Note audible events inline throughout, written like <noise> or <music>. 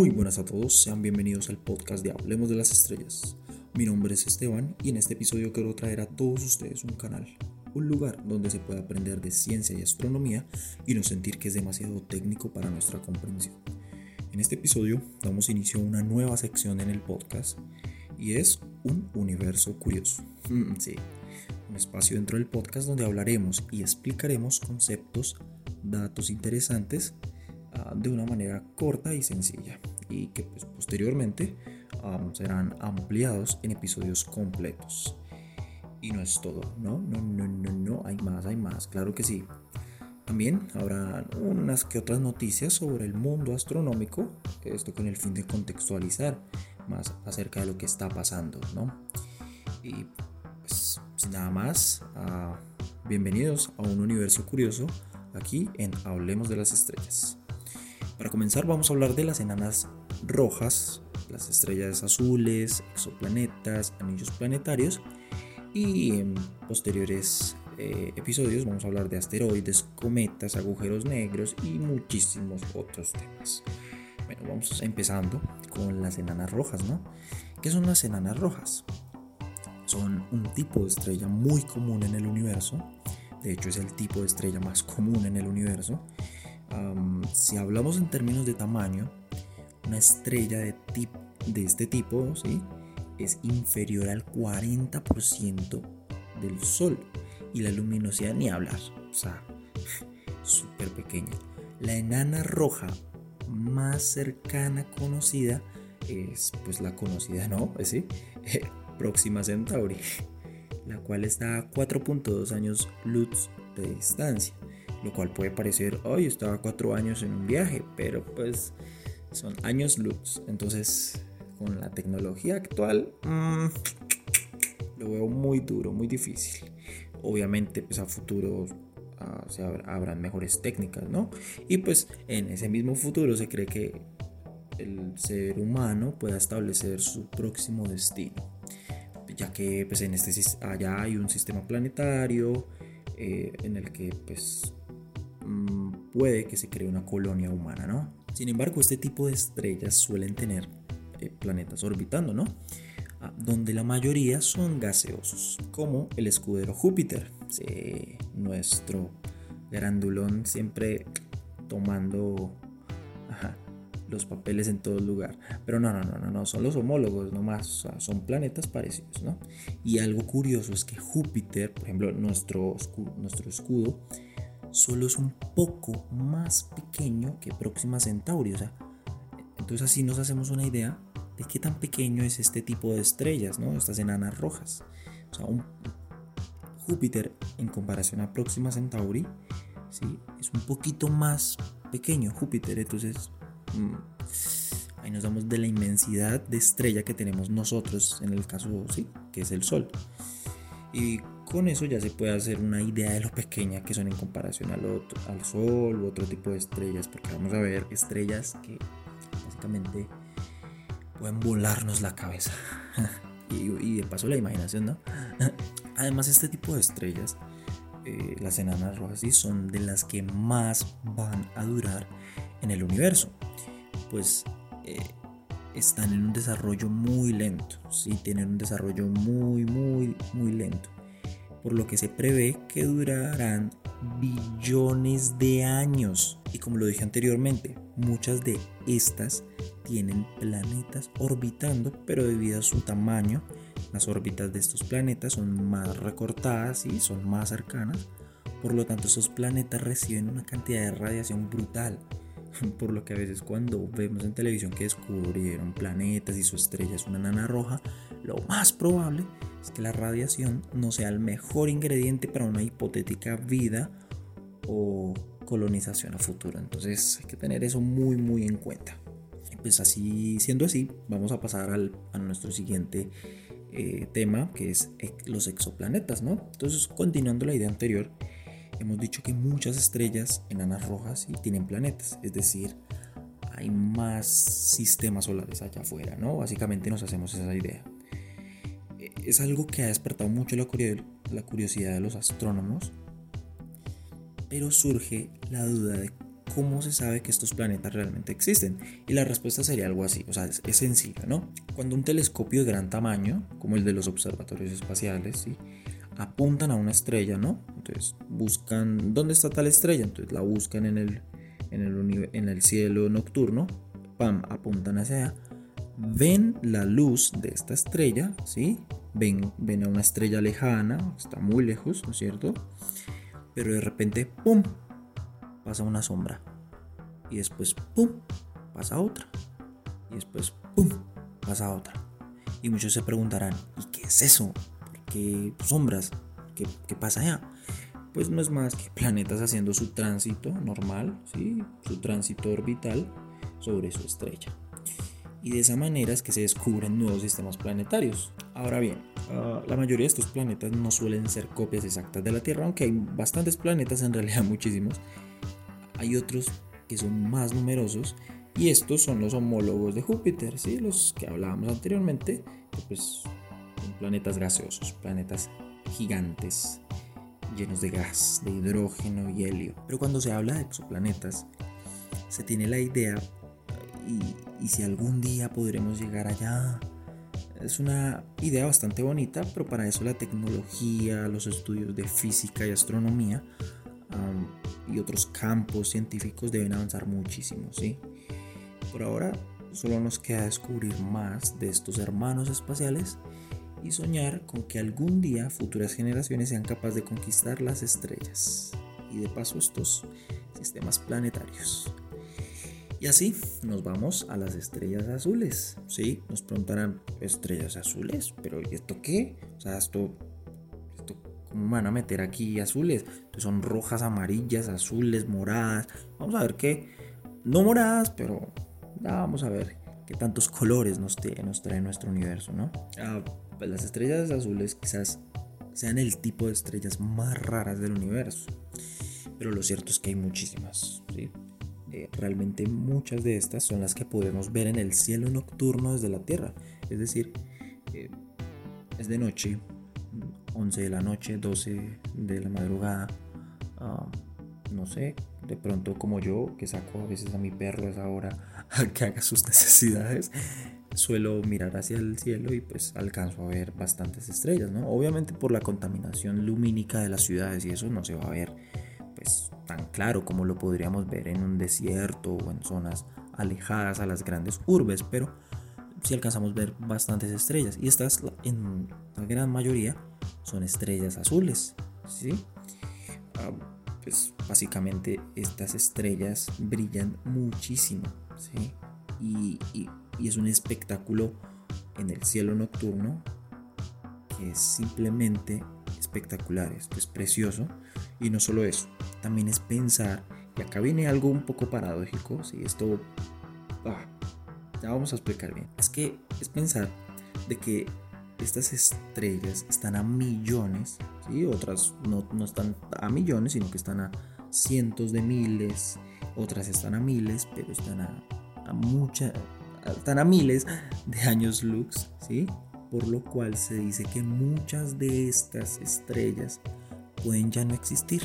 Muy buenas a todos, sean bienvenidos al podcast de Hablemos de las Estrellas. Mi nombre es Esteban y en este episodio quiero traer a todos ustedes un canal, un lugar donde se puede aprender de ciencia y astronomía y no sentir que es demasiado técnico para nuestra comprensión. En este episodio damos inicio a una nueva sección en el podcast y es un universo curioso. <laughs> sí, un espacio dentro del podcast donde hablaremos y explicaremos conceptos, datos interesantes Ah, de una manera corta y sencilla y que pues, posteriormente serán ampliados en episodios completos. Y no es todo, ¿no? No, no, no, no, hay más, hay más, claro que sí. También habrá unas que otras noticias sobre el mundo astronómico, esto con el fin de contextualizar más acerca de lo que está pasando, ¿no? Y pues nada más, ah, bienvenidos a un universo curioso aquí en Hablemos de las Estrellas. Para comenzar vamos a hablar de las enanas rojas, las estrellas azules, exoplanetas, anillos planetarios y en posteriores eh, episodios vamos a hablar de asteroides, cometas, agujeros negros y muchísimos otros temas. Bueno, vamos empezando con las enanas rojas, ¿no? ¿Qué son las enanas rojas? Son un tipo de estrella muy común en el universo. De hecho, es el tipo de estrella más común en el universo si hablamos en términos de tamaño, una estrella de, de este tipo ¿sí? es inferior al 40% del Sol y la luminosidad ni hablar, o sea, <laughs> súper pequeña. La enana roja más cercana conocida es pues la conocida, ¿no? <laughs> ¿Sí? Próxima Centauri, la cual está a 4.2 años luz de distancia lo cual puede parecer, hoy estaba cuatro años en un viaje, pero pues son años luz. Entonces, con la tecnología actual, mm, lo veo muy duro, muy difícil. Obviamente, pues a futuro ah, habrán mejores técnicas, ¿no? Y pues en ese mismo futuro se cree que el ser humano pueda establecer su próximo destino, ya que pues en este allá hay un sistema planetario eh, en el que pues Mm, puede que se cree una colonia humana, ¿no? Sin embargo, este tipo de estrellas suelen tener eh, planetas orbitando, ¿no? Ah, donde la mayoría son gaseosos, como el escudero Júpiter, nuestro grandulón siempre tomando los papeles en todo lugar. Pero no, no, no, no, no, son los homólogos nomás, son planetas parecidos, ¿no? Y algo curioso es que Júpiter, por ejemplo, nuestro, nuestro escudo, solo es un poco más pequeño que Próxima Centauri. O sea, entonces así nos hacemos una idea de qué tan pequeño es este tipo de estrellas, ¿no? Estas enanas rojas. O sea, un Júpiter en comparación a Próxima Centauri, ¿sí? Es un poquito más pequeño Júpiter. Entonces, mm, ahí nos damos de la inmensidad de estrella que tenemos nosotros, en el caso, sí, que es el Sol. Y con eso ya se puede hacer una idea de lo pequeña que son en comparación al, otro, al Sol u otro tipo de estrellas, porque vamos a ver estrellas que básicamente pueden volarnos la cabeza. <laughs> y, de paso la imaginación, ¿no? <laughs> Además, este tipo de estrellas, eh, las enanas rojas, sí, son de las que más van a durar en el universo. Pues eh, están en un desarrollo muy lento, sí, tienen un desarrollo muy, muy, muy lento por lo que se prevé que durarán billones de años. Y como lo dije anteriormente, muchas de estas tienen planetas orbitando, pero debido a su tamaño, las órbitas de estos planetas son más recortadas y son más cercanas. Por lo tanto, esos planetas reciben una cantidad de radiación brutal. <laughs> Por lo que a veces cuando vemos en televisión que descubrieron planetas y su estrella es una nana roja, lo más probable es que la radiación no sea el mejor ingrediente para una hipotética vida o colonización a futuro. Entonces hay que tener eso muy muy en cuenta. Pues así, siendo así, vamos a pasar al, a nuestro siguiente eh, tema, que es los exoplanetas, ¿no? Entonces, continuando la idea anterior, hemos dicho que muchas estrellas enanas rojas y tienen planetas, es decir, hay más sistemas solares allá afuera, ¿no? Básicamente nos hacemos esa idea es algo que ha despertado mucho la, curiosidad de los astrónomos, pero surge la duda de ¿cómo se sabe que estos planetas realmente existen? Y la respuesta sería algo así, o sea, es, sencillo, ¿no? Cuando un telescopio de gran tamaño, como el de los observatorios espaciales, ¿sí? apuntan a una estrella, ¿no? Entonces buscan, ¿dónde está tal estrella? Entonces la buscan en el, en el, en el cielo nocturno, pam, apuntan hacia allá, ven la luz de esta estrella, ¿sí? Ven, ven a una estrella lejana, está muy lejos, ¿no es cierto? Pero de repente, ¡pum! pasa una sombra. Y después, ¡pum! pasa otra. Y después, ¡pum! pasa otra. Y muchos se preguntarán, ¿y qué es eso? qué sombras? ¿Qué, ¿Qué, pasa allá? Pues no es más que planetas haciendo su tránsito normal, ¿sí? su tránsito orbital sobre su estrella. Y de esa manera es que se descubren nuevos sistemas planetarios. Ahora bien, ah, la mayoría de estos planetas no suelen ser copias exactas de la Tierra, aunque hay bastantes planetas, en realidad muchísimos. Hay otros que son más numerosos y estos son los homólogos de Júpiter, ¿sí? los que hablábamos anteriormente, pues planetas gaseosos, planetas gigantes, llenos de gas, de hidrógeno y helio. Pero cuando se habla de exoplanetas, se tiene la idea, y si algún día podremos llegar allá, es una idea bastante bonita, pero para eso la tecnología, los estudios de física y astronomía y otros campos científicos deben avanzar muchísimo, ¿sí? Por ahora solo nos queda descubrir más de estos hermanos espaciales y soñar con que algún día futuras generaciones sean capaces de conquistar las estrellas y de paso estos sistemas planetarios. Y así nos vamos a las estrellas azules. Sí, nos preguntarán, ¿estrellas azules? ¿Pero ¿y esto qué? O sea, esto, ¿cómo van a meter aquí azules? son rojas, amarillas, azules, moradas. Vamos a ver qué. No moradas, pero vamos a ver qué tantos colores nos, nos trae nuestro universo, ¿no? Ah, pues las estrellas azules quizás sean el tipo de estrellas más raras del universo. Pero lo cierto es que hay muchísimas. Eh, realmente muchas de estas son las que podemos ver en el cielo nocturno desde la Tierra. Es decir, eh, es de noche, 11 de la noche, 12 de la madrugada. Ah, no sé, de pronto como yo, que saco a veces a mi perro esa hora <laughs> a que haga sus necesidades, suelo mirar hacia el cielo y pues alcanzo a ver bastantes estrellas, ¿no? Obviamente por la contaminación lumínica de las ciudades y eso no se va a ver pues tan claro como lo podríamos ver en un desierto o en zonas alejadas a las grandes urbes, pero sí alcanzamos a ver bastantes estrellas y estas en la gran mayoría son estrellas azules, ¿sí? Ah, pues básicamente estas estrellas brillan muchísimo, ¿sí? y, y es un espectáculo en el cielo nocturno que es simplemente espectacular, esto es precioso y no solo eso, también es pensar, y acá viene algo un poco paradójico, si esto ah, ya vamos a explicar bien, es que es pensar de que estas estrellas están a millones, ¿sí? otras no, no están a millones, sino que están a cientos de miles, otras están a miles, pero están a, a mucha, están a miles de años luz, ¿sí? Por lo cual se dice que muchas de estas estrellas pueden ya no existir,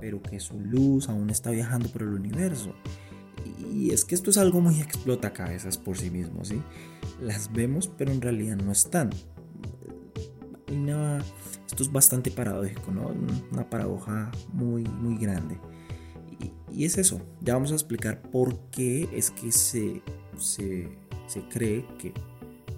pero que su luz aún está viajando por el universo. Y es que esto es algo muy explota cabezas por sí mismo, ¿sí? Las vemos, pero en realidad no están. Y nada, esto es bastante paradójico, ¿no? Una paradoja muy, muy grande. Y es eso, ya vamos a explicar por qué es que se, se, cree que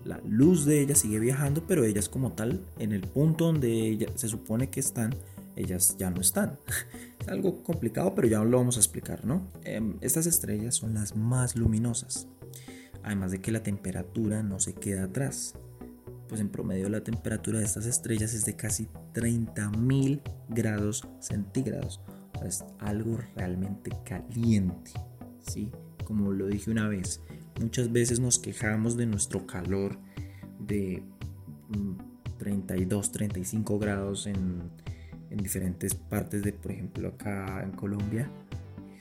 la luz de ella sigue viajando, pero ellas como tal, en el punto donde ella, se supone que están, ellas ya no están. <laughs> Es algo complicado, pero ya lo vamos a explicar, ¿no? Em, estas estrellas son las más luminosas, además de que la temperatura no se queda atrás. Pues en promedio la temperatura de estas estrellas es de casi 30.000 grados centígrados es algo realmente caliente, ¿sí? Como lo dije una vez, muchas veces nos quejamos de nuestro calor de 32, mm, 35 grados en, en diferentes partes de, por ejemplo, acá en Colombia.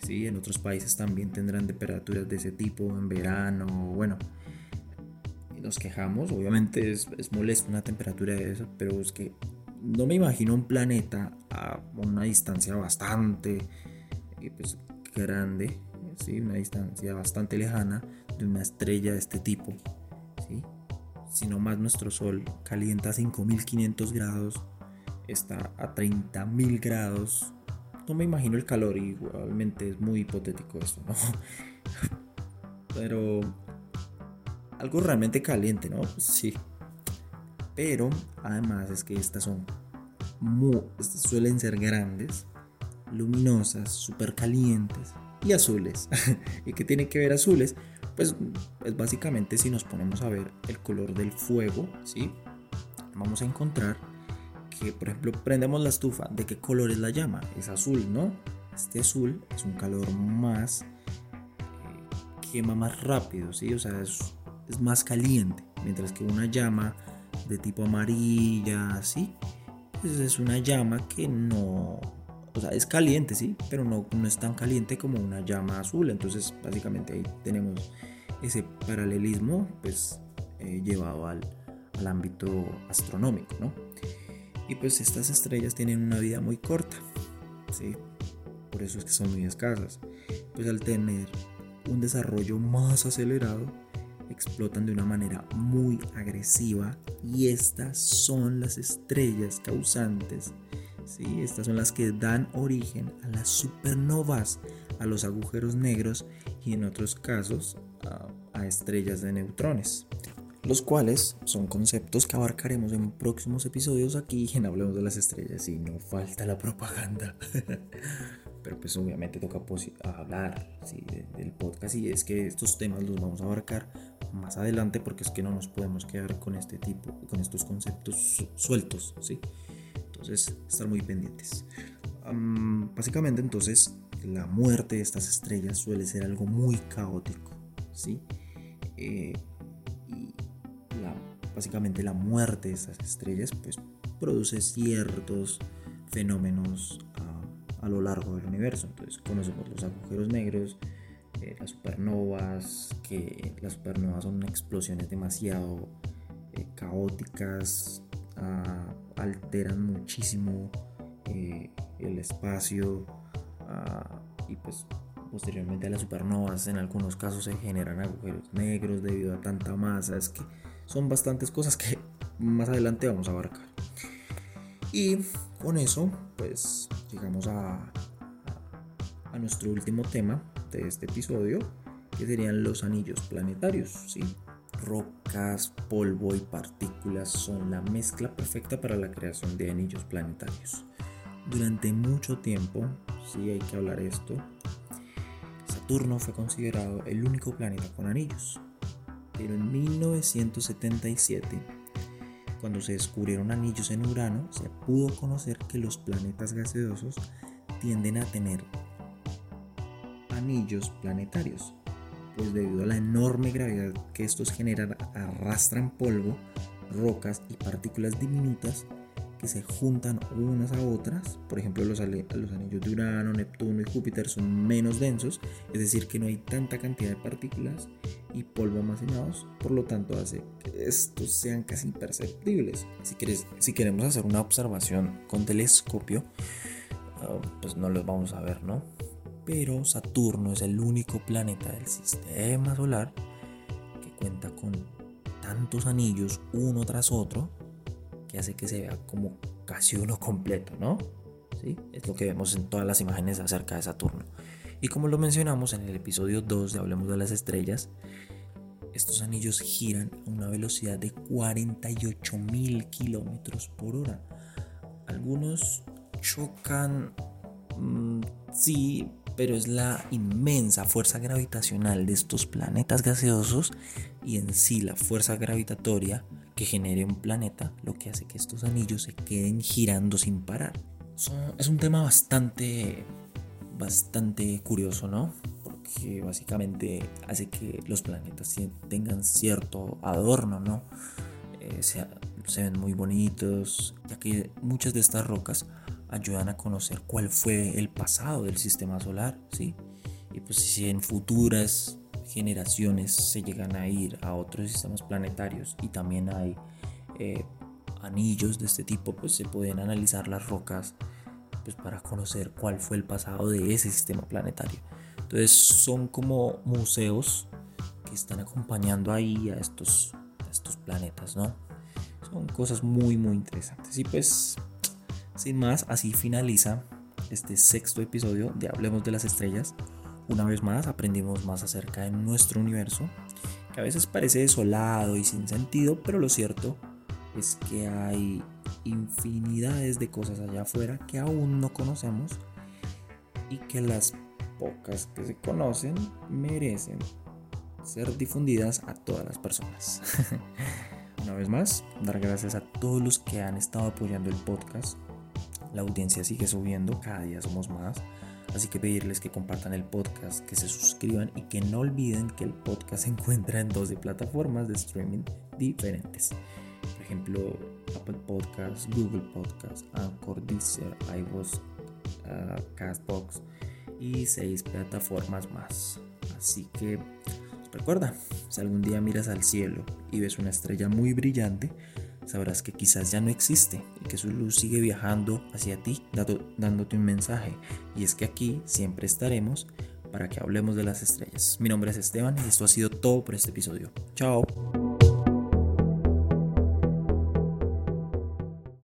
Sí, en otros países también tendrán temperaturas de ese tipo en verano, bueno, nos quejamos, obviamente es, es molesto una temperatura de esa, pero es que no me imagino un planeta a una distancia bastante, pues, grande, ¿sí? una distancia bastante lejana una estrella de este tipo. ¿sí? Si no más nuestro Sol calienta a 5500 grados, está a 30.000 grados. No me imagino el calor, igualmente es muy hipotético esto, ¿no? <laughs> Pero algo realmente caliente, ¿no? Sí. Pero además es que estas son muy, suelen ser grandes, luminosas, súper calientes y azules. <laughs> ¿Y qué tiene que ver azules? Pues es básicamente si nos ponemos a ver el color del fuego, ¿sí? Vamos a encontrar que, por ejemplo, prendemos la estufa, ¿de qué color es la llama? Es azul, ¿no? Este azul es un calor más... Eh, quema más rápido, ¿sí? O sea, es, es más caliente, mientras que una llama de tipo amarilla, ¿sí? Pues es una llama que no, o sea, es caliente, sí, pero no, no es tan caliente como una llama azul. Entonces, básicamente ahí tenemos ese paralelismo, pues, eh, llevado al, al ámbito astronómico, ¿no? Y pues estas estrellas tienen una vida muy corta, ¿sí? Por eso es que son muy escasas. Pues al tener un desarrollo más acelerado, explotan de una manera muy agresiva y estas son las estrellas causantes. ¿Sí? Estas son las que dan origen a las supernovas, a los agujeros negros y en otros casos a, estrellas de neutrones los cuales son conceptos que abarcaremos en próximos episodios aquí en Hablemos de las Estrellas y no falta la propaganda. <laughs> Pero pues obviamente toca hablar del podcast y es que estos temas los vamos a abarcar más adelante porque es que no nos podemos quedar con este tipo, con estos conceptos sueltos, ¿sí? Entonces, estar muy pendientes. básicamente, entonces, la muerte de estas estrellas suele ser algo muy caótico, ¿sí? Eh, y básicamente la muerte de estas estrellas, pues, produce ciertos fenómenos a, a lo largo del universo. Entonces, conocemos los agujeros negros, eh, las supernovas, que las supernovas son explosiones demasiado eh, caóticas, alteran muchísimo eh, el espacio ah, y pues posteriormente a las supernovas en algunos casos se generan agujeros negros debido a tanta masa, es que son bastantes cosas que más adelante vamos a abarcar. Y con eso pues llegamos a, a nuestro último tema de este episodio, que serían los anillos planetarios. ¿sí? Rocas, polvo y partículas son la mezcla perfecta para la creación de anillos planetarios. Durante mucho tiempo, sí hay que hablar esto, Saturno fue considerado el único planeta con anillos. Pero en 1977, cuando se descubrieron anillos en Urano, se pudo conocer que los planetas gaseosos tienden a tener anillos planetarios, pues debido a la enorme gravedad que estos generan arrastran polvo, rocas y partículas diminutas que se juntan unas a otras. Por ejemplo, los, los anillos de Urano, Neptuno y Júpiter son menos densos, es decir, que no hay tanta cantidad de partículas y polvo almacenados, por lo tanto hace que estos sean casi imperceptibles. Si, quieres, si queremos hacer una observación con telescopio, ah, pues no los vamos a ver, ¿no? Pero Saturno es el único planeta del sistema solar que cuenta con tantos anillos uno tras otro que hace que se vea como casi uno completo, ¿no? ¿Sí? Es lo que vemos en todas las imágenes acerca de Saturno. Y como lo mencionamos en el episodio 2 de Hablemos de las Estrellas, estos anillos giran a una velocidad de 48 mil kilómetros por hora. Algunos chocan, mm, sí, pero es la inmensa fuerza gravitacional de estos planetas gaseosos y en sí la fuerza gravitatoria que genere un planeta lo que hace que estos anillos se queden girando sin parar. Es un tema bastante, bastante curioso, ¿no? Porque básicamente hace que los planetas tengan cierto adorno, ¿no? Eh, se ven muy bonitos, ya que muchas de estas rocas ayudan a conocer cuál fue el pasado del sistema solar, ¿sí? Y pues si en futuras generaciones se llegan a ir a otros sistemas planetarios y también hay eh, anillos de este tipo, pues se pueden analizar las rocas pues para conocer cuál fue el pasado de ese sistema planetario. Entonces son como museos que están acompañando ahí a estos, a estos planetas, ¿no? Son cosas muy, muy interesantes. Y pues, sin más, así finaliza este sexto episodio de Hablemos de las Estrellas. Una vez más aprendimos más acerca de nuestro universo, que a veces parece desolado y sin sentido, pero lo cierto es que hay infinidades de cosas allá afuera que aún no conocemos y que las pocas que se conocen merecen ser difundidas a todas las personas. <laughs> Una vez más, dar gracias a todos los que han estado apoyando el podcast. La audiencia sigue subiendo, cada día somos más. Así que pedirles que compartan el podcast, que se suscriban y que no olviden que el podcast se encuentra en 12 plataformas de streaming diferentes. Por ejemplo, Apple Podcasts, Google Podcasts, Anchor, Deezer, iVoox, uh, Castbox y 6 plataformas más. Así que recuerda, si algún día miras al cielo y ves una estrella muy brillante, sabrás que quizás ya no existe y que su luz sigue viajando hacia ti, dándote un mensaje. Y es que aquí siempre estaremos para que hablemos de las estrellas. Mi nombre es Esteban y esto ha sido todo por este episodio. Chao.